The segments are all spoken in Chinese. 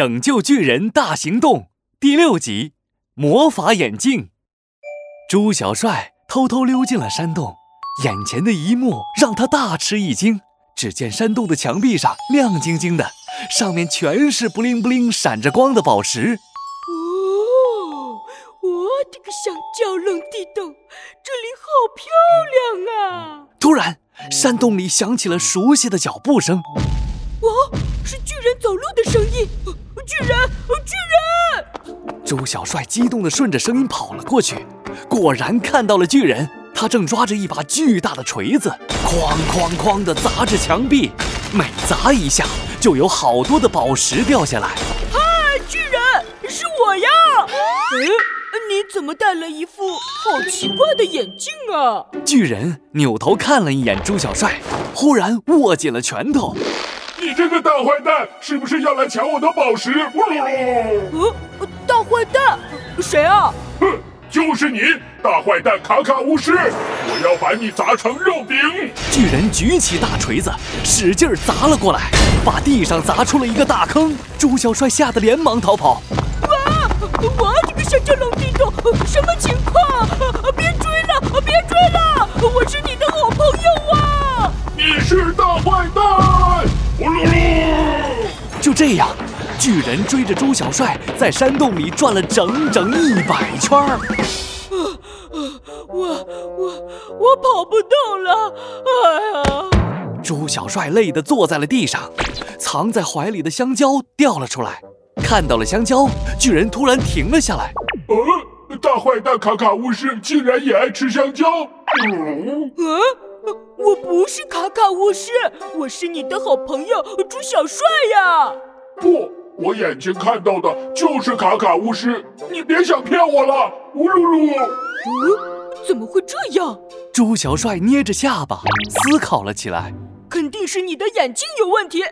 拯救巨人大行动》第六集：魔法眼镜。朱小帅偷偷溜进了山洞，眼前的一幕让他大吃一惊。只见山洞的墙壁上亮晶晶的，上面全是布灵布灵闪着光的宝石。哦，我的个香蕉冷地洞，这里好漂亮啊！突然，山洞里响起了熟悉的脚步声。哇，是巨人走路的声音！巨人，巨人！猪小帅激动地顺着声音跑了过去，果然看到了巨人。他正抓着一把巨大的锤子，哐哐哐地砸着墙壁，每砸一下就有好多的宝石掉下来。嗨，巨人，是我呀！嗯，你怎么戴了一副好奇怪的眼镜啊？巨人扭头看了一眼猪小帅，忽然握紧了拳头。你这个大坏蛋，是不是要来抢我的宝石？嗯，大坏蛋，谁啊？哼，就是你，大坏蛋卡卡巫师！我要把你砸成肉饼！巨人举起大锤子，使劲砸了过来，把地上砸出了一个大坑。猪小帅吓得连忙逃跑。哇！我这个香蕉冷地洞，什么情况？就这样，巨人追着猪小帅在山洞里转了整整一百圈儿。我我我跑不动了！哎呀！猪小帅累得坐在了地上，藏在怀里的香蕉掉了出来。看到了香蕉，巨人突然停了下来。呃，大坏蛋卡卡巫师竟然也爱吃香蕉！嗯。我不是卡卡巫师，我是你的好朋友猪小帅呀！不，我眼睛看到的就是卡卡巫师，你别想骗我了！呜噜噜！嗯，怎么会这样？猪小帅捏着下巴思考了起来。肯定是你的眼镜有问题，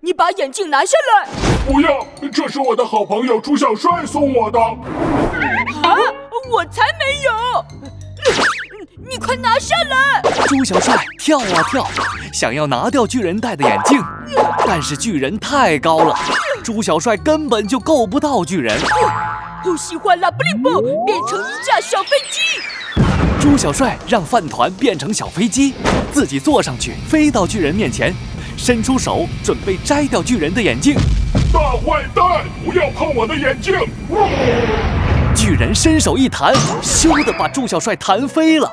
你把眼镜拿下来！不要，这是我的好朋友朱小帅送我的。啊，我才没有！你快拿下来！猪小帅跳啊跳，想要拿掉巨人戴的眼镜，但是巨人太高了，猪小帅根本就够不到巨人。呼吸换拉布灵布，变成一架小飞机。猪小帅让饭团变成小飞机，自己坐上去，飞到巨人面前，伸出手准备摘掉巨人的眼镜。大坏蛋，不要碰我的眼镜！巨人伸手一弹，咻的把猪小帅弹飞了。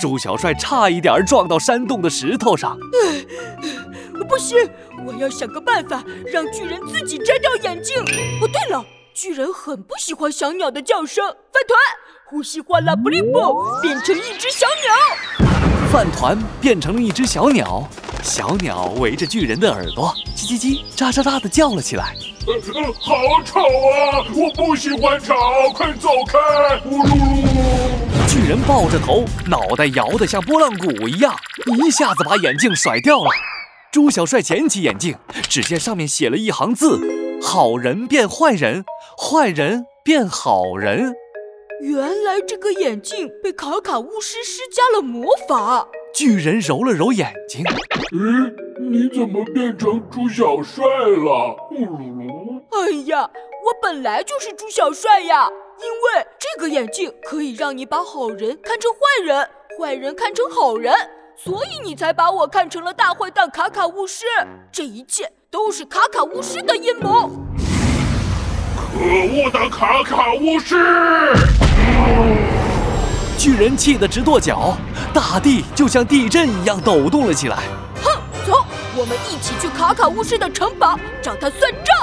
猪小帅差一点撞到山洞的石头上。不行，我要想个办法让巨人自己摘掉眼镜。哦，对了，巨人很不喜欢小鸟的叫声。饭团，呼吸哗啦布灵布，变成一只小鸟。饭团变成了一只小鸟，小鸟围着巨人的耳朵，叽叽叽，喳喳喳的叫了起来。呃好吵啊！我不喜欢吵，快走开！呜噜噜！巨人抱着头，脑袋摇得像拨浪鼓一样，一下子把眼镜甩掉了。猪小帅捡起眼镜，只见上面写了一行字：“好人变坏人，坏人变好人。”原来这个眼镜被卡卡巫师施加了魔法。巨人揉了揉眼睛，咦，你怎么变成猪小帅了？呼噜噜！哎呀，我本来就是猪小帅呀！因为这个眼镜可以让你把好人看成坏人，坏人看成好人，所以你才把我看成了大坏蛋卡卡巫师。这一切都是卡卡巫师的阴谋！可恶的卡卡巫师！巨人气得直跺脚，大地就像地震一样抖动了起来。哼，走，我们一起去卡卡巫师的城堡找他算账。